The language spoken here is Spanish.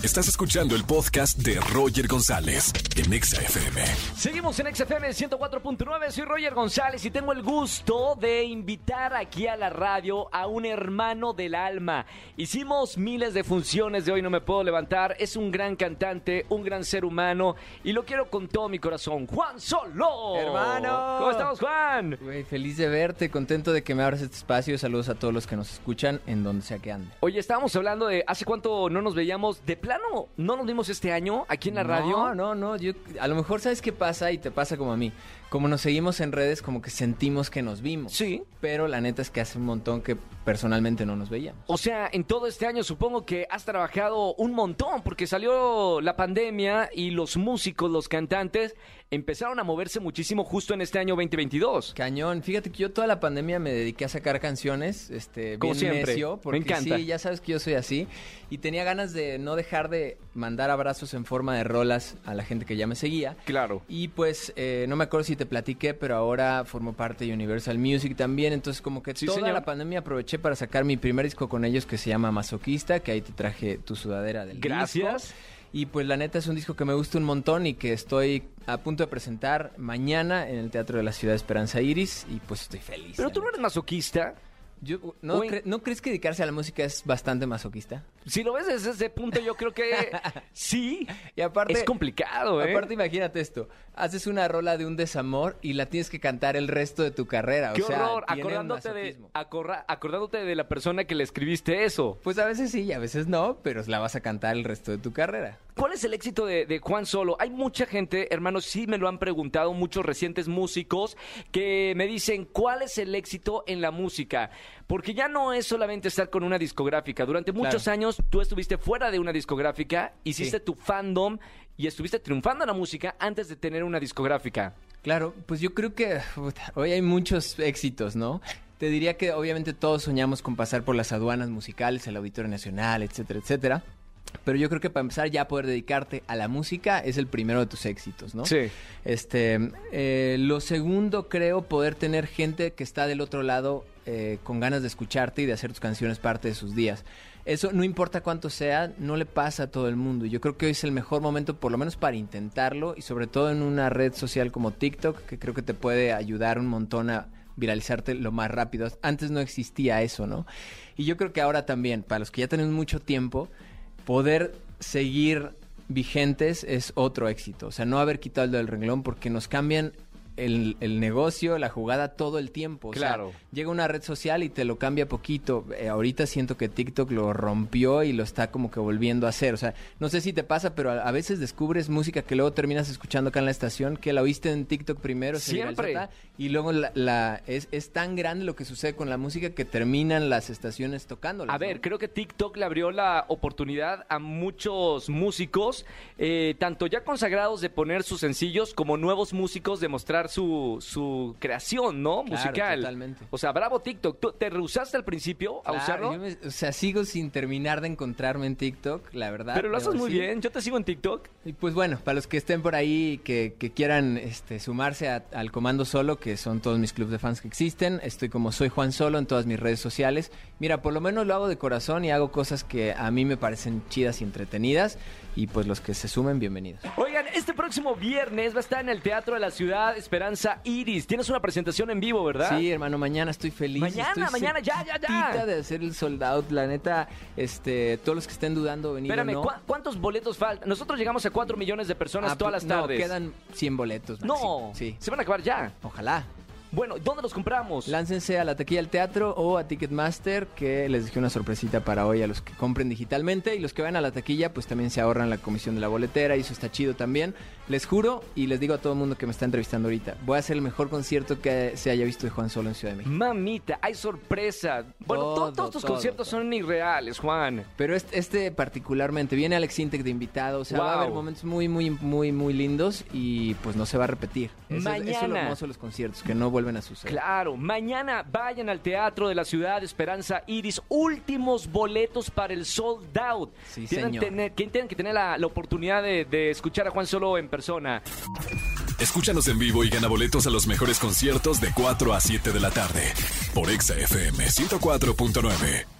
Estás escuchando el podcast de Roger González en Exa FM. Seguimos en XFM 104.9, soy Roger González y tengo el gusto de invitar aquí a la radio a un hermano del alma. Hicimos miles de funciones de Hoy No Me Puedo Levantar, es un gran cantante, un gran ser humano y lo quiero con todo mi corazón. Juan Solo. Hermano. ¿Cómo estamos, Juan? Güey, feliz de verte, contento de que me abras este espacio. Saludos a todos los que nos escuchan en donde sea que anden. Oye, estábamos hablando de hace cuánto no nos veíamos. ¿De plano no nos vimos este año aquí en la radio? No, no, no. Yo, a lo mejor sabes qué pasa y te pasa como a mí. Como nos seguimos en redes, como que sentimos que nos vimos. Sí. Pero la neta es que hace un montón que personalmente no nos veíamos. O sea, en todo este año supongo que has trabajado un montón porque salió la pandemia y los músicos, los cantantes empezaron a moverse muchísimo justo en este año 2022. Cañón. Fíjate que yo toda la pandemia me dediqué a sacar canciones, este, Como bien siempre. necio, Me porque encanta. sí, ya sabes que yo soy así y tenía ganas de no dejar de mandar abrazos en forma de rolas a la gente que ya me seguía. Claro. Y pues eh, no me acuerdo si te platiqué, pero ahora formo parte de Universal Music también. Entonces, como que Sí, toda señor. la pandemia aproveché para sacar mi primer disco con ellos que se llama Masoquista, que ahí te traje tu sudadera del Gracias. disco. Y pues la neta es un disco que me gusta un montón y que estoy a punto de presentar mañana en el Teatro de la Ciudad de Esperanza Iris. Y pues estoy feliz. Pero tú no eres masoquista. Yo- ¿no, cre- ¿No crees que dedicarse a la música es bastante masoquista? Si lo ves desde ese punto, yo creo que sí. Y aparte, es complicado, ¿eh? Aparte, imagínate esto. Haces una rola de un desamor y la tienes que cantar el resto de tu carrera. Qué o sea, horror, acordándote de, acordándote de la persona que le escribiste eso. Pues a veces sí y a veces no, pero la vas a cantar el resto de tu carrera. ¿Cuál es el éxito de, de Juan Solo? Hay mucha gente, hermanos, sí me lo han preguntado, muchos recientes músicos que me dicen, ¿cuál es el éxito en la música? Porque ya no es solamente estar con una discográfica. Durante muchos Claro. años tú estuviste fuera de una discográfica, hiciste Sí. tu fandom y estuviste triunfando en la música antes de tener una discográfica. Claro, pues yo creo que hoy hay muchos éxitos, ¿no? Te diría que obviamente todos soñamos con pasar por las aduanas musicales, el Auditorio Nacional, etcétera, etcétera. Pero yo creo que para empezar ya a poder dedicarte a la música es el primero de tus éxitos, ¿no? Sí. Este, eh, lo segundo creo poder tener gente que está del otro lado eh, con ganas de escucharte y de hacer tus canciones parte de sus días. Eso no importa cuánto sea, no le pasa a todo el mundo. Yo creo que hoy es el mejor momento, por lo menos para intentarlo y sobre todo en una red social como TikTok, que creo que te puede ayudar un montón a viralizarte lo más rápido. Antes no existía eso, ¿no? Y yo creo que ahora también, para los que ya tenemos mucho tiempo, poder seguir vigentes es otro éxito. O sea, no haber quitado el renglón porque nos cambian el, el negocio, la jugada todo el tiempo. O sea, Claro. llega una red social y te lo cambia poquito. Eh, ahorita siento que TikTok lo rompió y lo está como que volviendo a hacer. O sea, no sé si te pasa, pero a, a veces descubres música que luego terminas escuchando acá en la estación, que la oíste en TikTok primero, Siempre. y luego la, la- es, es tan grande lo que sucede con la música que terminan las estaciones tocándola. A ver, creo que TikTok le abrió la oportunidad a muchos músicos, eh, tanto ya consagrados de poner sus sencillos como nuevos músicos de mostrar su, su creación, ¿no? Claro, Musical. totalmente. O sea, bravo TikTok. ¿Tú te rehusaste al principio a Claro, usarlo? yo me- o sea, sigo sin terminar de encontrarme en TikTok, la verdad. Pero lo haces muy decir. bien. Yo te sigo en TikTok. Y pues bueno, para los que estén por ahí, que, que quieran este, sumarse a- al Comando Solo, que son todos mis clubes de fans que existen, estoy como soy Juan Solo en todas mis redes sociales. Mira, por lo menos lo hago de corazón y hago cosas que a mí me parecen chidas y entretenidas. Y pues los que se sumen, bienvenidos. Oigan, este próximo viernes va a estar en el Teatro de la Ciudad Esperanza Iris. Tienes una presentación en vivo, ¿verdad? Sí, hermano, mañana estoy feliz. Mañana, estoy mañana, ya, ya, ya. de hacer el sold out. La neta, este, todos los que estén dudando venir o Espérame, no. ¿cuá- ¿cuántos boletos faltan? Nosotros llegamos a 4 millones de personas Ah, todas las no, tardes. quedan 100 boletos. No. Sí. se van a acabar ya. Ojalá. Bueno, ¿dónde los compramos? Láncense a la taquilla del teatro o a Ticketmaster, que les dejé una sorpresita para hoy a los que compren digitalmente. Y los que vayan a la taquilla, pues también se ahorran la comisión de la boletera, y eso está chido también. Les juro, y les digo a todo el mundo que me está entrevistando ahorita, voy a hacer el mejor concierto que se haya visto de Juan Solo en Ciudad de México. Mamita, hay sorpresa. Bueno, to- Todo, todos tus todo, conciertos todo. son irreales, Juan. Pero este, este particularmente, viene Alex Intec de invitado, o sea, va a haber momentos muy, muy, muy, muy lindos y pues no se va a repetir. Eso, es- eso es lo Mañana. hermoso de los conciertos, que no vuelven a suceder. Claro, mañana vayan al Teatro de la Ciudad Esperanza Iris. Últimos boletos para el sold out. Sí, tienen, señor. tener- que tienen que tener la, la oportunidad de, de escuchar a Juan Solo en persona. Escúchanos en vivo y gana boletos a los mejores conciertos de 4 a 7 de la tarde por Exa FM 104.9.